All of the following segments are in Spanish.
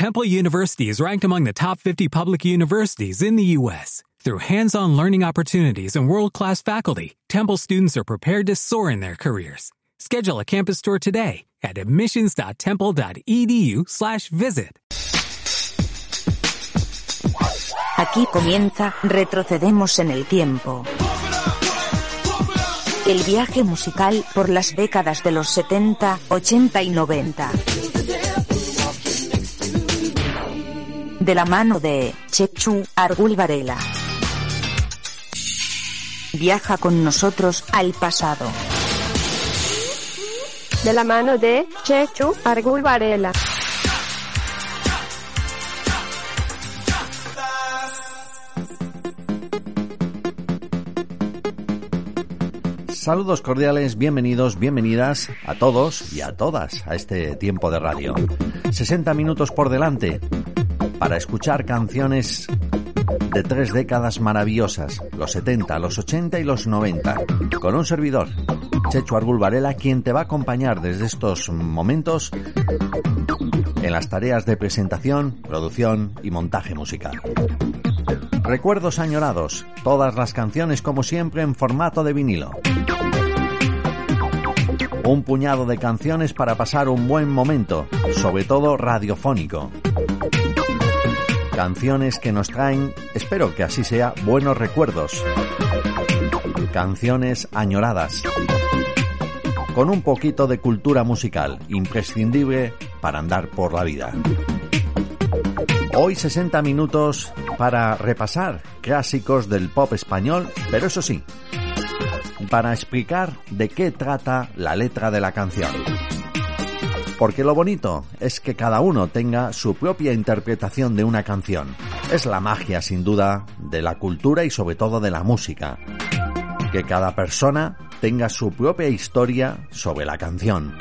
Temple University is ranked among the top 50 public universities in the U.S. Through hands-on learning opportunities and world-class faculty, Temple students are prepared to soar in their careers. Schedule a campus tour today at admissions.temple.edu/visit. Aquí comienza Retrocedemos en el tiempo. El viaje musical por las décadas de los 70, 80 y 90. De la mano de Chechu Argul Varela. Viaja con nosotros al pasado. De la mano de Chechu Argul Varela. Saludos cordiales, bienvenidos, bienvenidas a todos y a todas a este tiempo de radio. 60 minutos por delante para escuchar canciones de tres décadas maravillosas, los 70, los 80 y los 90, con un servidor, Checho Argul Varela, quien te va a acompañar desde estos momentos en las tareas de presentación, producción y montaje musical. Recuerdos añorados, todas las canciones como siempre en formato de vinilo. Un puñado de canciones para pasar un buen momento, sobre todo radiofónico. Canciones que nos traen, espero que así sea, buenos recuerdos. Canciones añoradas. Con un poquito de cultura musical, imprescindible para andar por la vida. Hoy 60 minutos para repasar clásicos del pop español, pero eso sí, para explicar de qué trata la letra de la canción. Porque lo bonito es que cada uno tenga su propia interpretación de una canción. Es la magia, sin duda, de la cultura y sobre todo de la música. Que cada persona tenga su propia historia sobre la canción.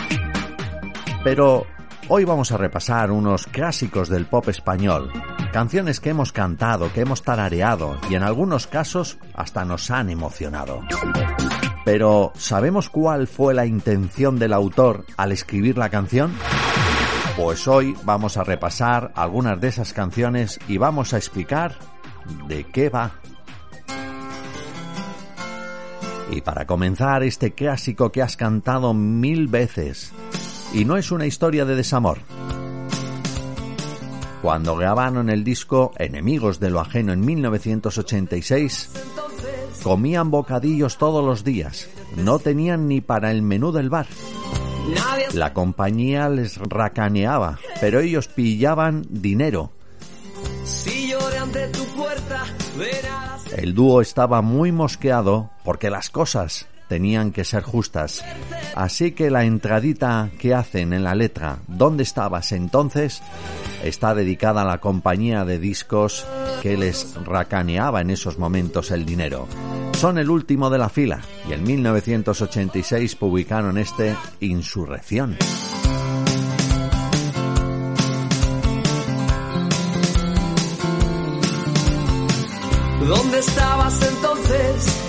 Pero Hoy vamos a repasar unos clásicos del pop español, canciones que hemos cantado, que hemos tarareado y en algunos casos hasta nos han emocionado. Pero, ¿sabemos cuál fue la intención del autor al escribir la canción? Pues hoy vamos a repasar algunas de esas canciones y vamos a explicar de qué va. Y para comenzar este clásico que has cantado mil veces, y no es una historia de desamor. Cuando grabaron el disco Enemigos de lo Ajeno en 1986, comían bocadillos todos los días, no tenían ni para el menú del bar. La compañía les racaneaba, pero ellos pillaban dinero. El dúo estaba muy mosqueado porque las cosas tenían que ser justas. Así que la entradita que hacen en la letra ¿Dónde estabas entonces? está dedicada a la compañía de discos que les racaneaba en esos momentos el dinero. Son el último de la fila y en 1986 publicaron este Insurrección. ¿Dónde estabas entonces?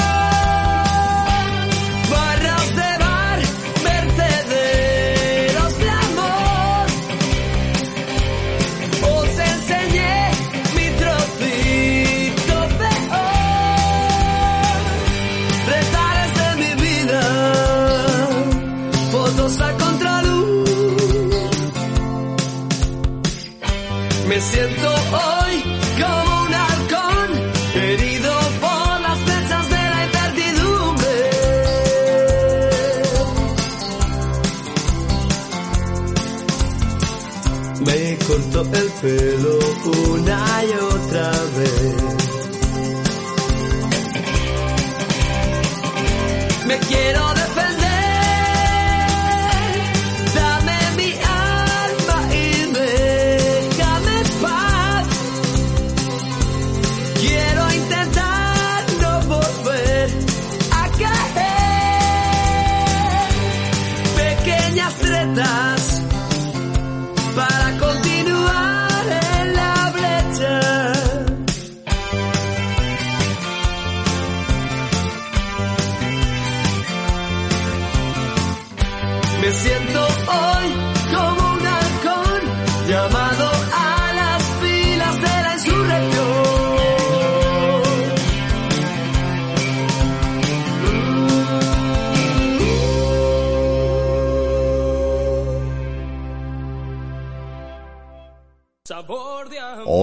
fail.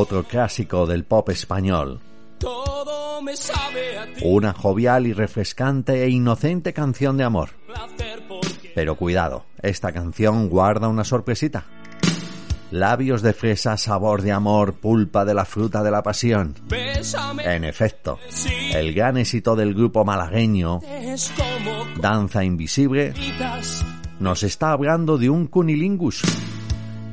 Otro clásico del pop español. Una jovial y refrescante e inocente canción de amor. Pero cuidado, esta canción guarda una sorpresita. Labios de fresa, sabor de amor, pulpa de la fruta de la pasión. En efecto, Sí, el gran éxito del grupo malagueño Danza Invisible nos está hablando de un cunilingus.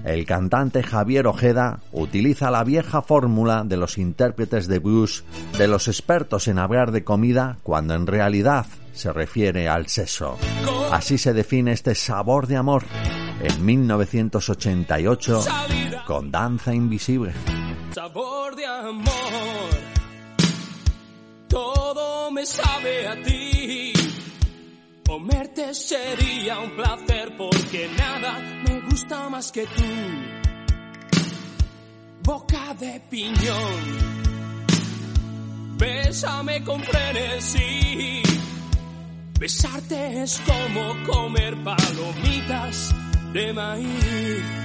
El cantante Javier Ojeda utiliza la vieja fórmula de los intérpretes de blues, de los expertos en hablar de comida, cuando en realidad se refiere al sexo. Así se define este sabor de amor en 1988 Salida, con Danza Invisible. sabor de amor. Todo me sabe a ti. Comerte sería un placer porque nada me gusta más que tú. Boca de piñón. Bésame con frenesí. Besarte es como comer palomitas de maíz.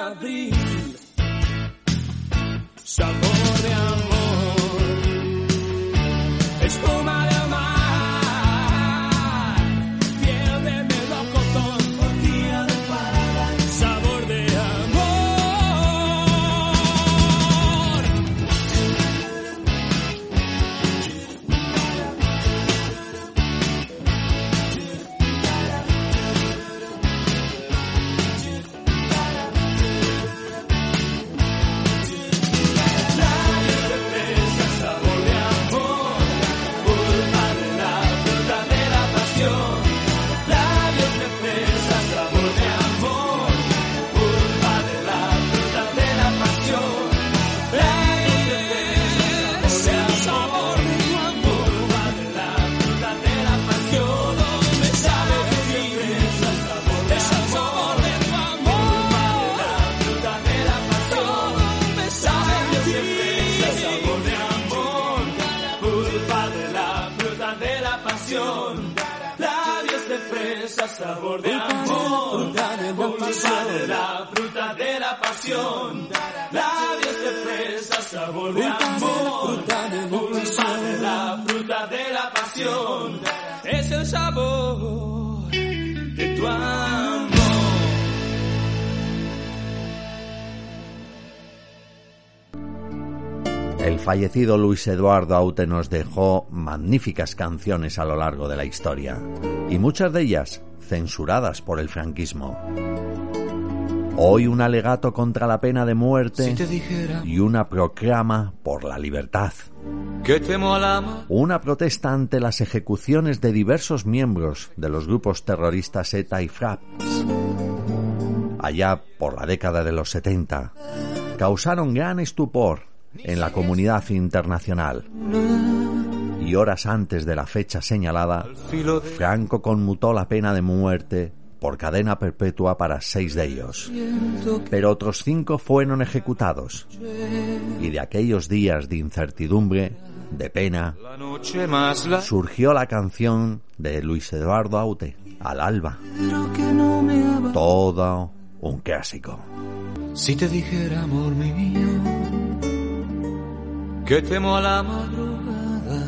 abrir. Fresa, sabor de amor, de la fruta de la pasión, labios de fresa, sabor de amor, de la fruta de la pasión, es el sabor de tu amor. El fallecido Luis Eduardo Aute nos dejó magníficas canciones a lo largo de la historia, y muchas de ellas censuradas por el franquismo. Hoy un alegato contra la pena de muerte Si y una proclama por la libertad. que. Una protesta ante las ejecuciones de diversos miembros de los grupos terroristas ETA y FRAP. Allá por la década de los 70, causaron gran estupor en la comunidad internacional. Y horas antes de la fecha señalada, Franco conmutó la pena de muerte por cadena perpetua para seis de ellos. Pero otros cinco fueron ejecutados. Y de aquellos días de incertidumbre, de pena, surgió la canción de Luis Eduardo Aute, Al alba. Todo un clásico. Si te dijera, amor mío, que temo a la madrugada,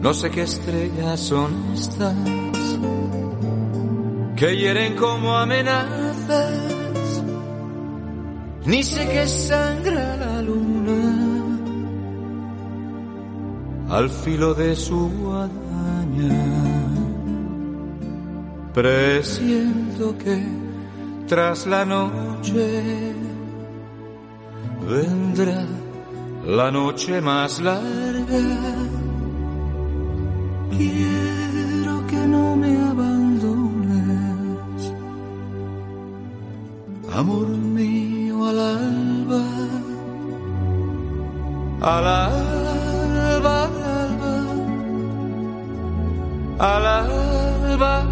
no sé qué estrellas son estas que hieren como amenazas, ni sé qué sangra la luna al filo de su guadaña. Presiento que tras la noche vendrá la noche más larga. Quiero que no me abandones, amor mío al alba, al alba, al alba, al alba.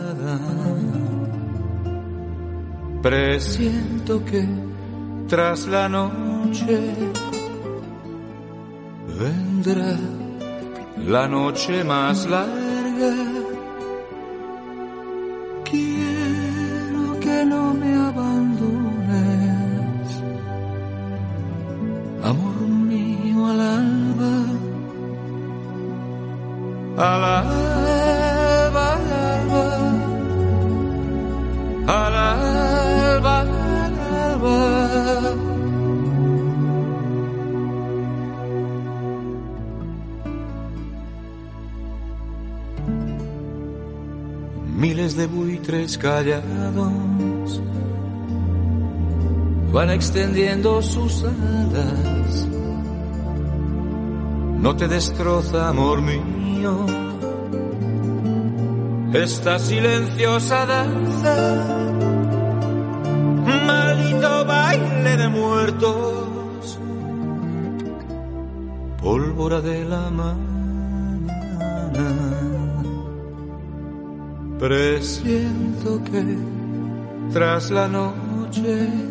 Presiento que tras la noche vendrá la noche más larga. Extendiendo sus alas. No te destroza, amor mío, esta silenciosa danza. Maldito baile de muertos, pólvora de la mañana. Presiento que tras la noche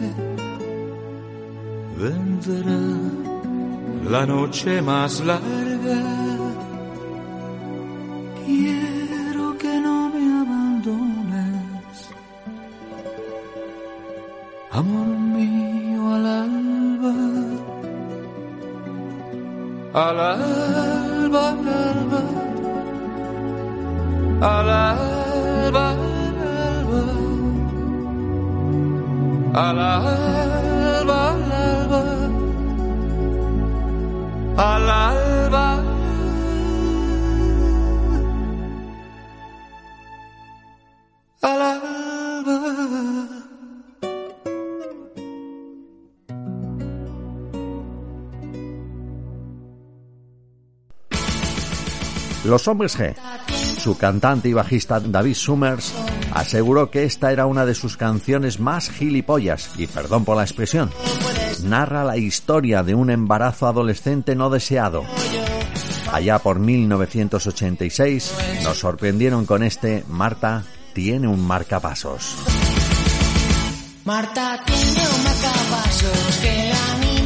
vendrá la noche más larga. Quiero que no me abandones, amor mío al alba, al alba, al alba al alba, al alba, Los Hombres G. Su cantante y bajista David Summers aseguró que esta era una de sus canciones más gilipollas, y perdón por la expresión. Narra la historia de un embarazo adolescente no deseado. Allá por 1986 nos sorprendieron con este Marta tiene un marcapasos. Marta tiene un marcapasos que anima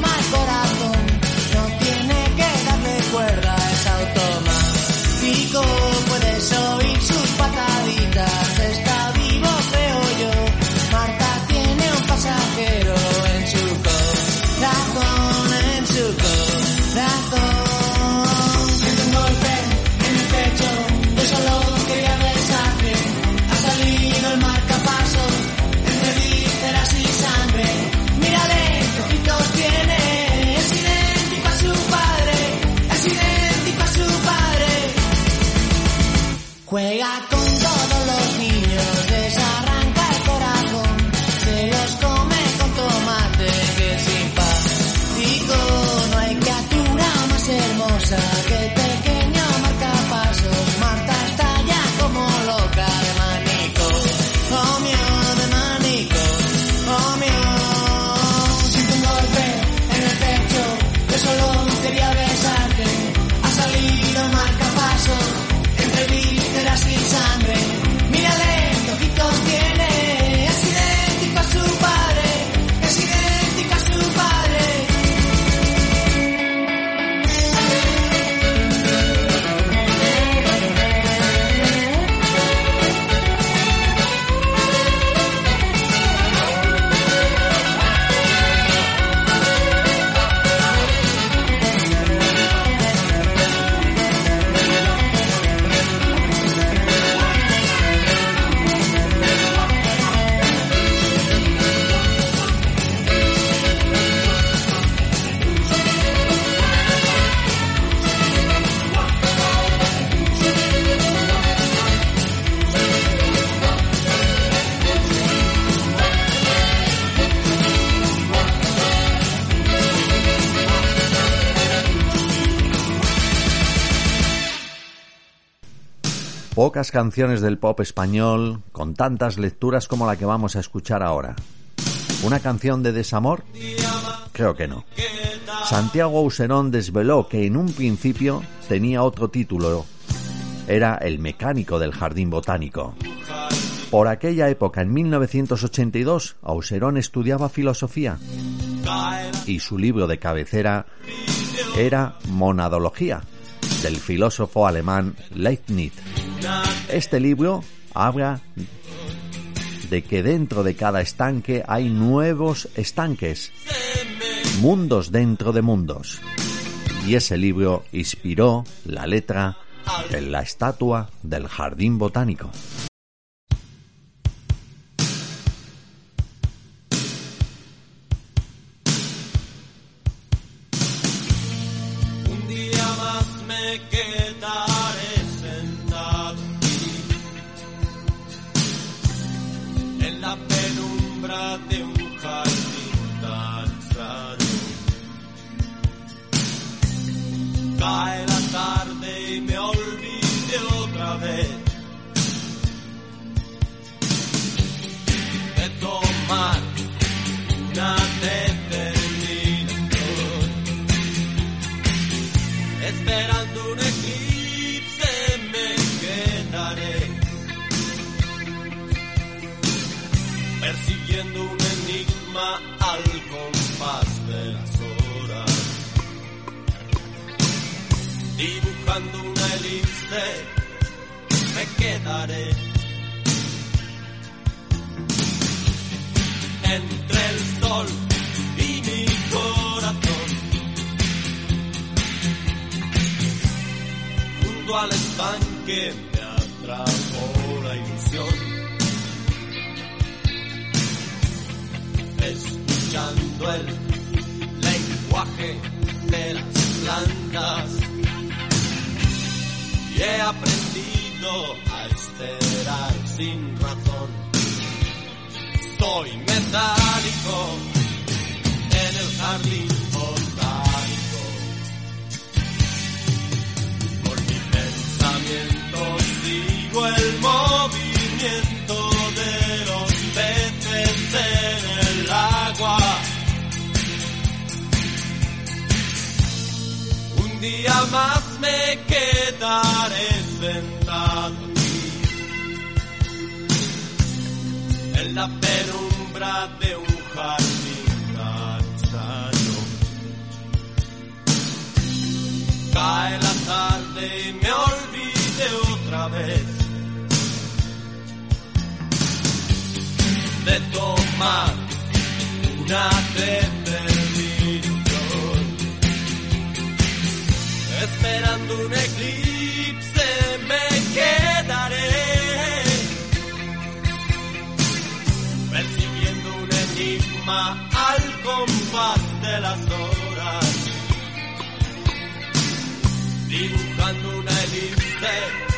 automático. Canciones del pop español con tantas lecturas como la que vamos a escuchar ahora. ¿Una canción de desamor? Creo que no. Santiago Auserón desveló que en un principio tenía otro título. Era El mecánico del jardín botánico. Por aquella época, en 1982, Auserón estudiaba filosofía y su libro de cabecera era Monadología, del filósofo alemán Leibniz. Este libro habla de que dentro de cada estanque hay nuevos estanques, mundos dentro de mundos. Y ese libro inspiró la letra de la estatua del jardín botánico. Un día más me quedaré Cae me quedaré entre el sol y mi corazón junto al estanque me atrapó la ilusión. Escuchando el lenguaje de las plantas y he aprendido a esperar sin razón. Soy metálico en el jardín botánico. Por mi pensamiento sigo el movimiento de los peces día más me quedaré sentado aquí, en la penumbra de un jardín extraño. Cae la tarde y me olvide otra vez de tomar una determinación. Un eclipse me quedaré. Percibiendo un enigma al compás de las horas. Dibujando una elipse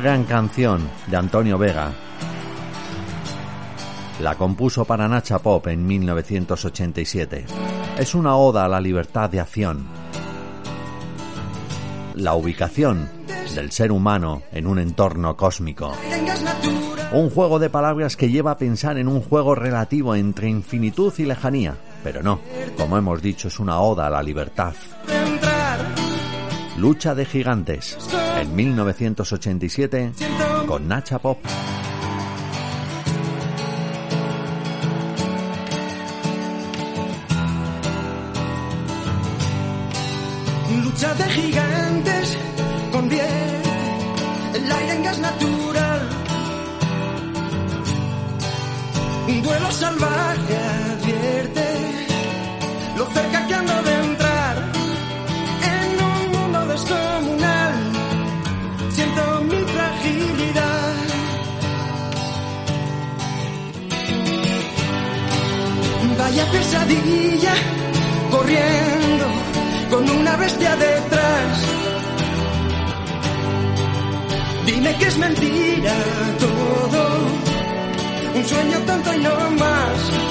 Gran canción de Antonio Vega. La compuso para Nacha Pop en 1987. Es una oda a la libertad de acción. La ubicación del ser humano en un entorno cósmico. Un juego de palabras que lleva a pensar en un juego relativo entre infinitud y lejanía. Pero no, como hemos dicho, es una oda a la libertad. Lucha de Gigantes, en 1987, con Nacha Pop. Lucha de gigantes convierte el aire en gas natural. Un duelo salvaje pesadilla corriendo con una bestia detrás. Dime que es mentira todo, un sueño tonto y no más.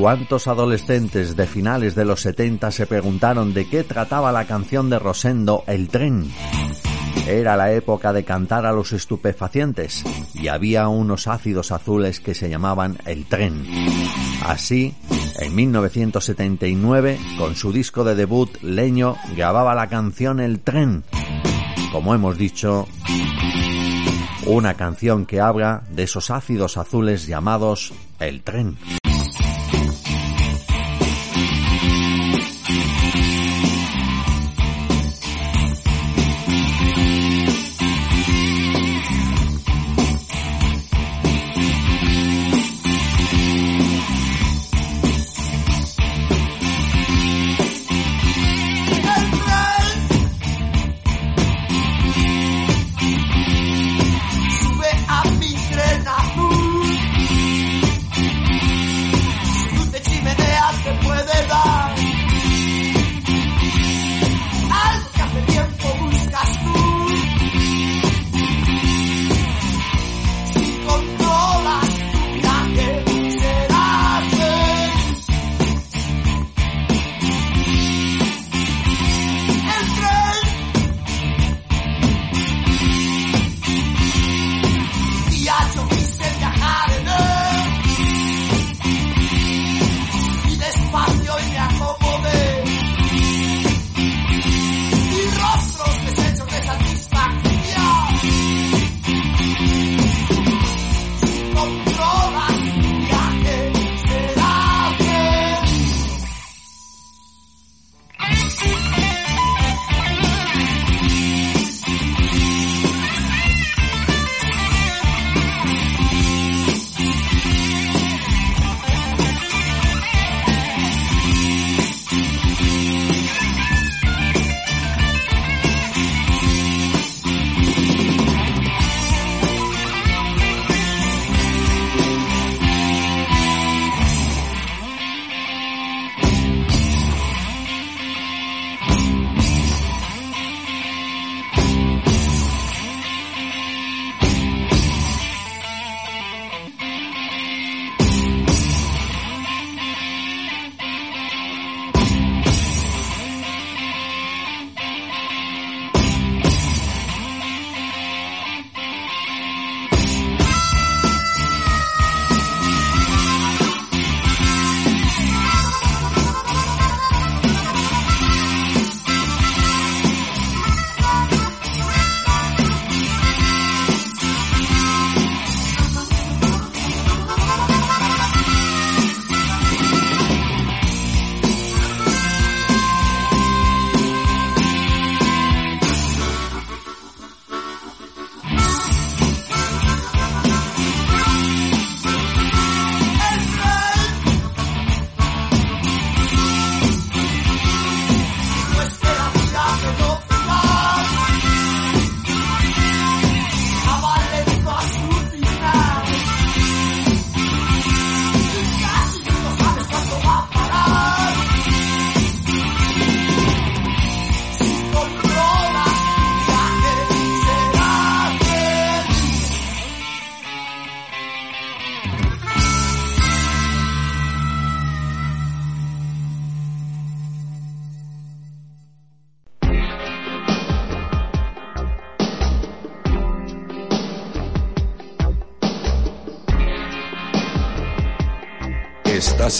¿Cuántos adolescentes de finales de los 70 se preguntaron de qué trataba la canción de Rosendo El tren? Era la época de cantar a los estupefacientes y había unos ácidos azules que se llamaban El tren. Así, en 1979, con su disco de debut, Leño grababa la canción El tren. Como hemos dicho, una canción que habla de esos ácidos azules llamados El tren.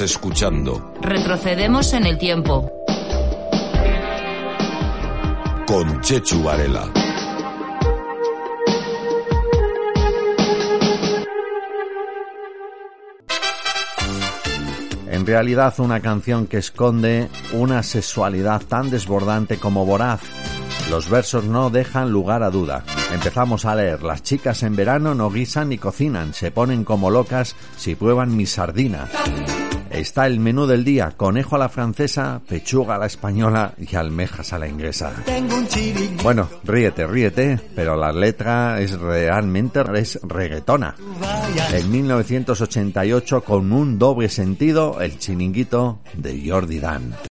Estás escuchando Retrocedemos en el tiempo. con Chechu Varela. En realidad una canción que esconde una sexualidad tan desbordante como voraz. Los versos no dejan lugar a duda. Empezamos a leer, las chicas en verano no guisan ni cocinan, se ponen como locas si prueban mi sardina. Está el menú del día, conejo a la francesa, pechuga a la española y almejas a la inglesa. Bueno, ríete, ríete, pero la letra es realmente es reggaetona. En 1988, con un doble sentido, el chiringuito de Jordi Dan.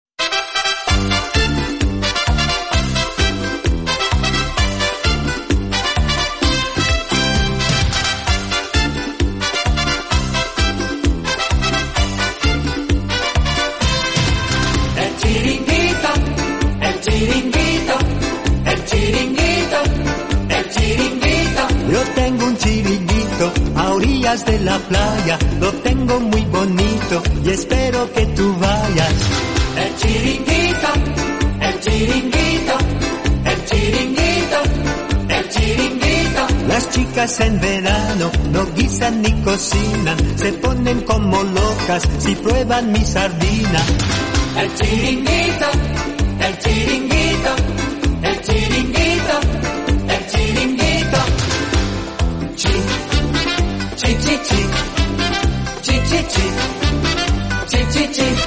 La playa, lo tengo muy bonito y espero que tú vayas. El chiringuito, el chiringuito, el chiringuito, el chiringuito. Las chicas en verano no guisan ni cocinan, se ponen como locas si prueban mi sardina. El chiringuito, el chiringuito, el chiringuito, 叽叽叽叽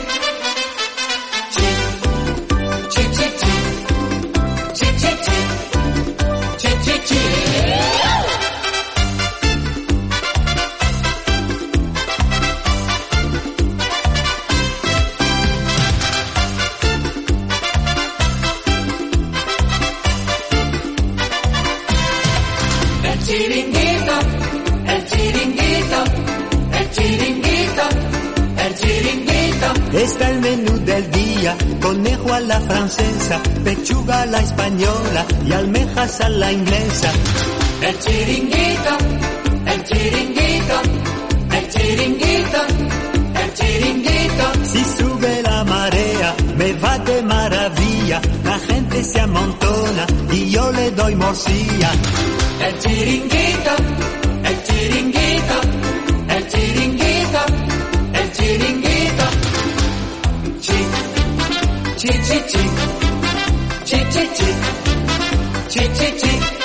a la española y almejas a la inglesa. El chiringuito, el chiringuito, el chiringuito, el chiringuito. Si sube la marea, me va de maravilla, la gente se amontona y yo le doy morcilla. El chiringuito, el chiringuito, el chiringuito, el chiringuito. Chi, chi, chi, chi, 七七七七七七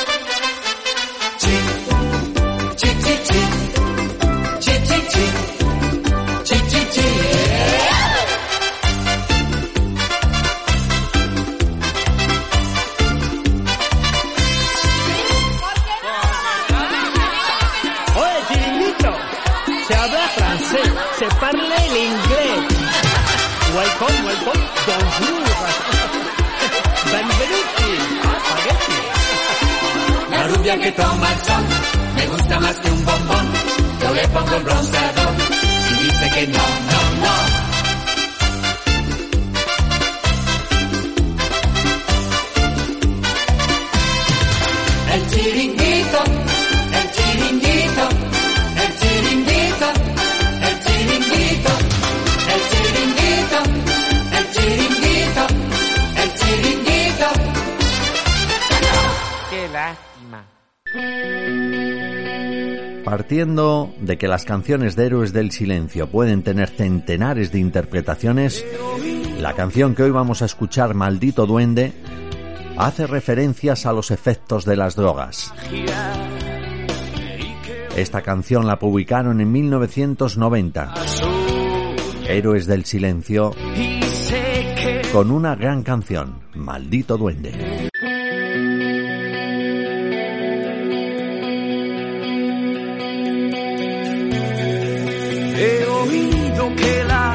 de que las canciones de Héroes del Silencio pueden tener centenares de interpretaciones, la canción que hoy vamos a escuchar, Maldito Duende, hace referencias a los efectos de las drogas. Esta canción la publicaron en 1990. Héroes del Silencio con una gran canción, Maldito Duende. Oído que la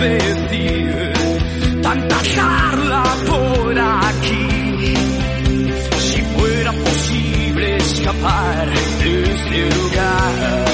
decir, tanta charla por aquí. Si fuera posible escapar de este lugar.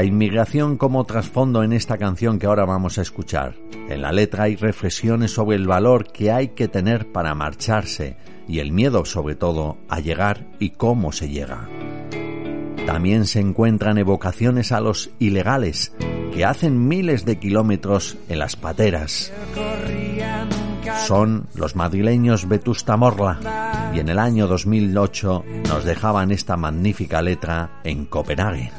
La inmigración como trasfondo en esta canción que ahora vamos a escuchar. En la letra hay reflexiones sobre el valor que hay que tener para marcharse y el miedo sobre todo a llegar y cómo se llega. También se encuentran evocaciones a los ilegales que hacen miles de kilómetros en las pateras. Son los madrileños Vetusta Morla y en el año 2008 nos dejaban esta magnífica letra en Copenhague.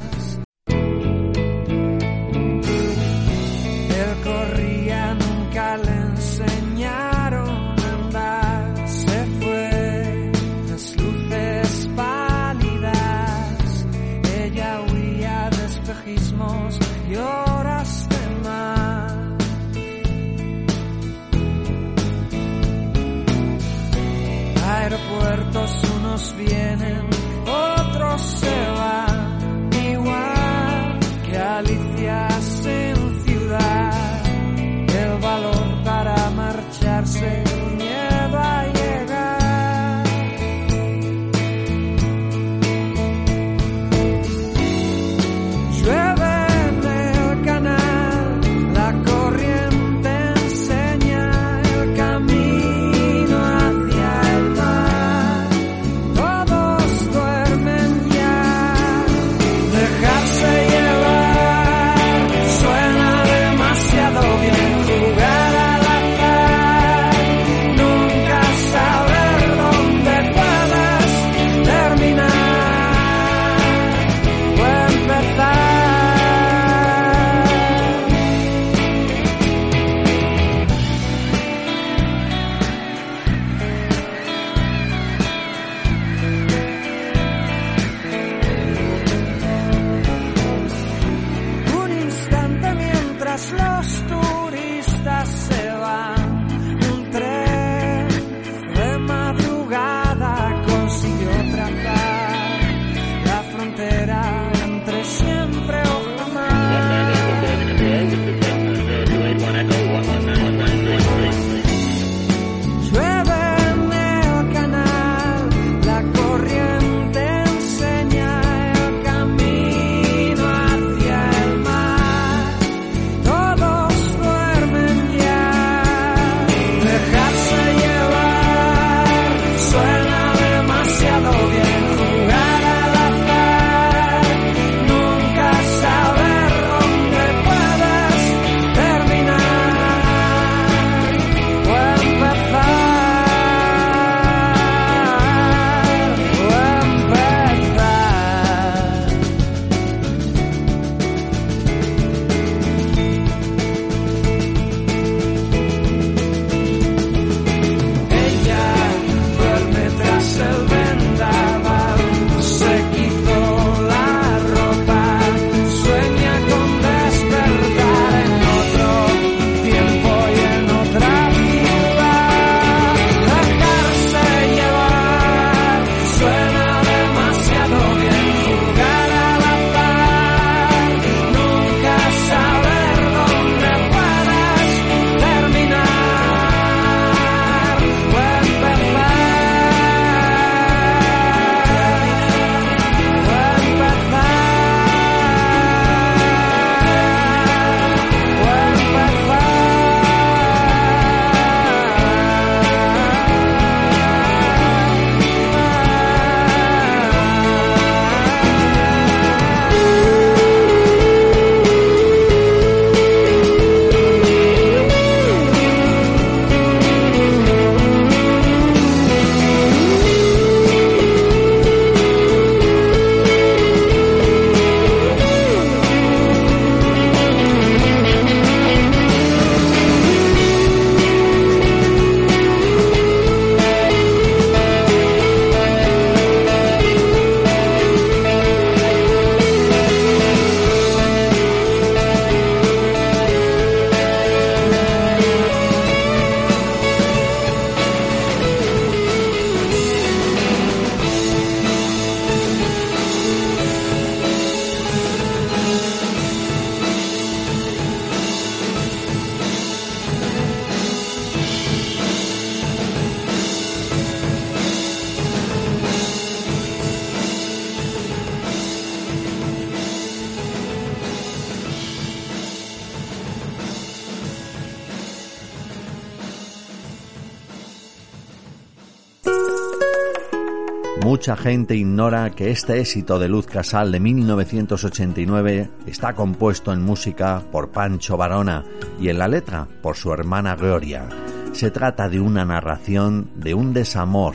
Mucha gente ignora que este éxito de Luz Casal de 1989 está compuesto en música por Pancho Barona y en la letra por su hermana Gloria. Se trata de una narración de un desamor,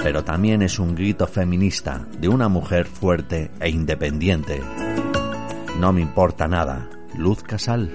pero también es un grito feminista de una mujer fuerte e independiente. No me importa nada, Luz Casal.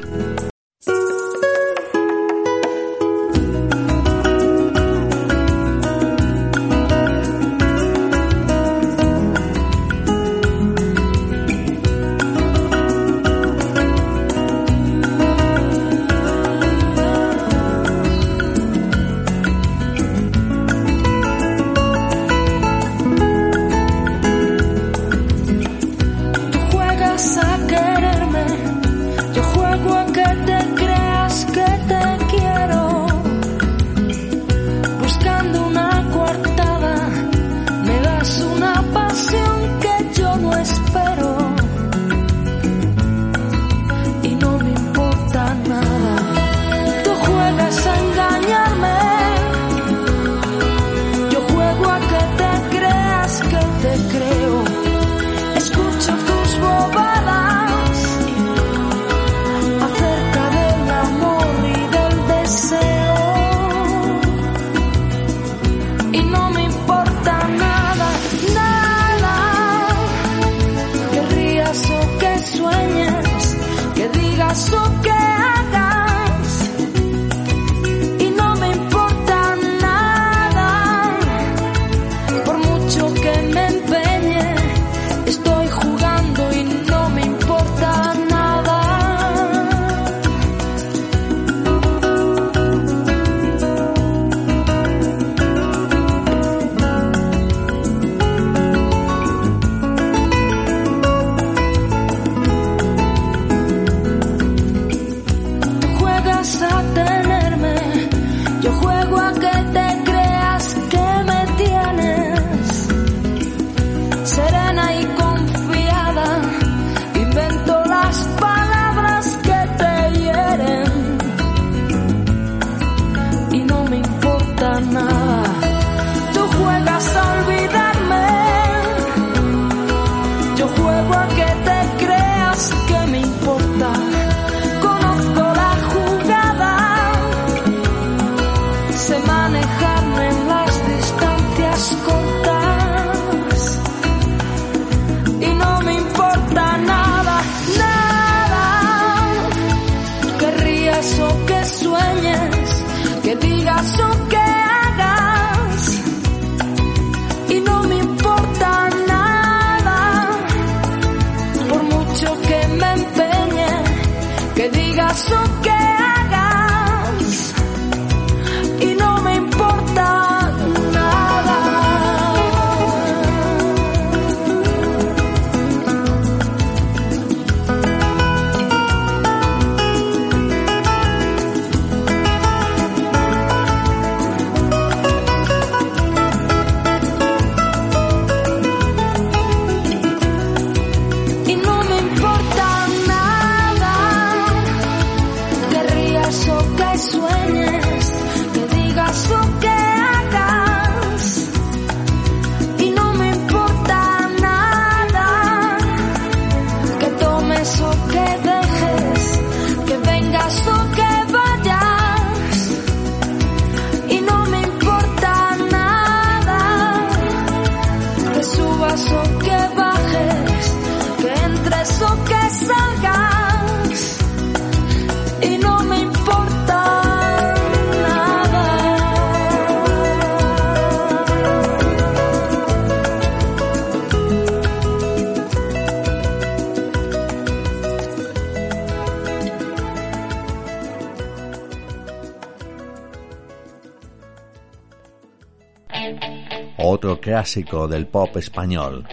Clásico del pop español.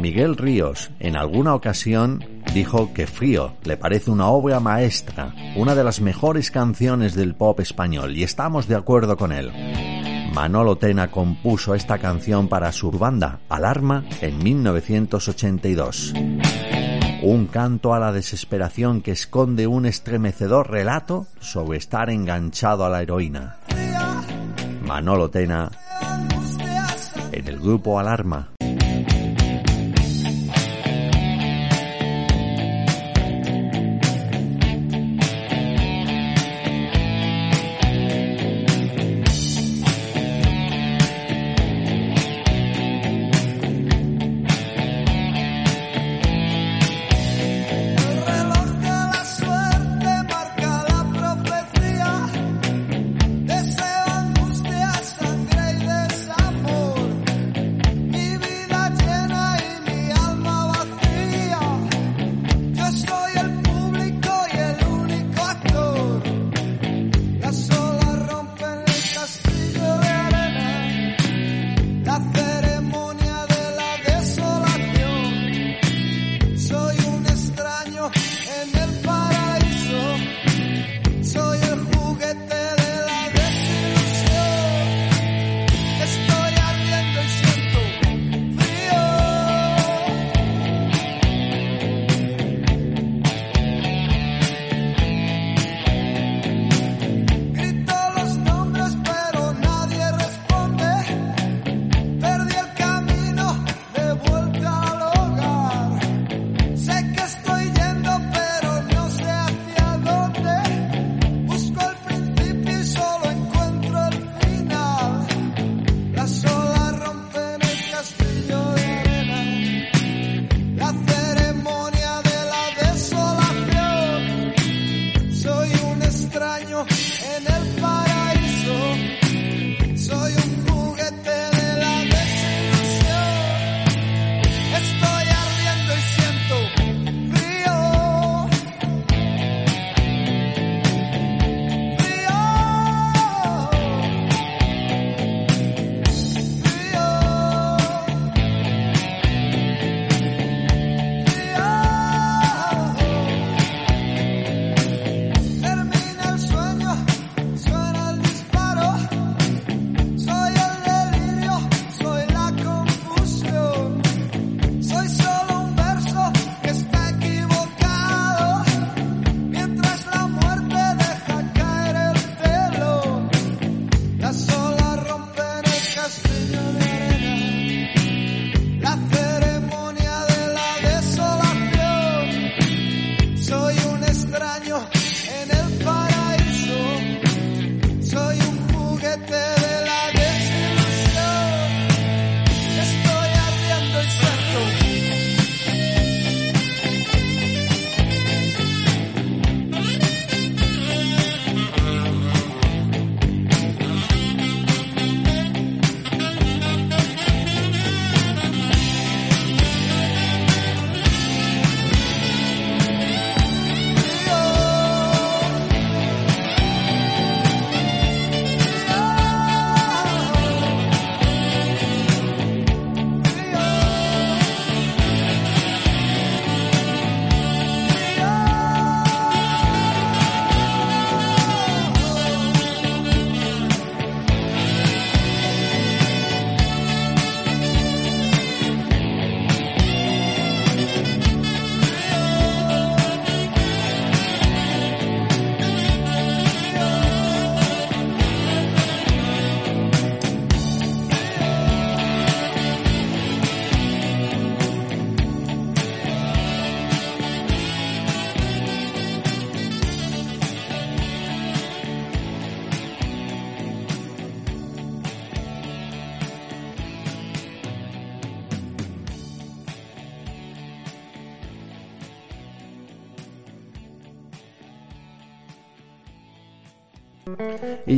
Miguel Ríos en alguna ocasión dijo que Frío le parece una obra maestra, una de las mejores canciones del pop español y estamos de acuerdo con él. Manolo Tena compuso esta canción para su banda Alarma en 1982. Un canto a la desesperación que esconde un estremecedor relato sobre estar enganchado a la heroína. Manolo Tena en el grupo Alarma. and then.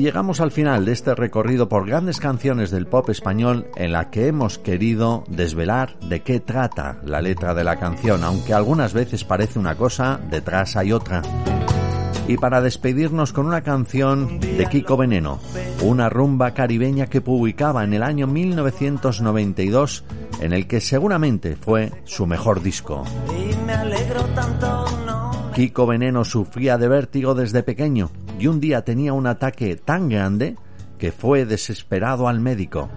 Llegamos al final de este recorrido por grandes canciones del pop español en la que hemos querido desvelar de qué trata la letra de la canción, aunque algunas veces parece una cosa, detrás hay otra. Y para despedirnos con una canción de Kiko Veneno, una rumba caribeña que publicaba en el año 1992, en el que seguramente fue su mejor disco. Kiko Veneno sufría de vértigo desde pequeño y un día tenía un ataque tan grande que fue desesperado al médico.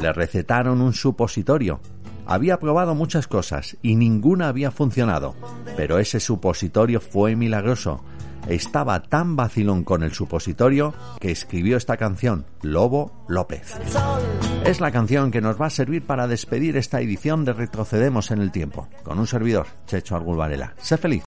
Le recetaron un supositorio. Había probado muchas cosas y ninguna había funcionado, pero ese supositorio fue milagroso. Estaba tan vacilón con el supositorio que escribió esta canción, Lobo López. Es la canción que nos va a servir para despedir esta edición de Retrocedemos en el Tiempo, con un servidor, Checho Argulvarela. Sé feliz.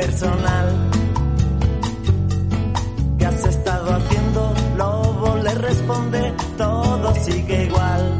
personal. ¿Qué has estado haciendo? Lobo le responde, todo sigue igual.